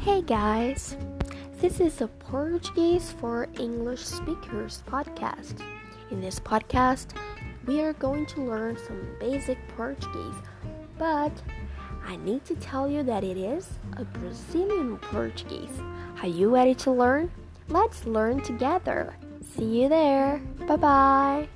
Hey guys, this is a Portuguese for English Speakers podcast. In this podcast, we are going to learn some basic Portuguese, but I need to tell you that it is a Brazilian Portuguese. Are you ready to learn? Let's learn together. See you there. Bye bye.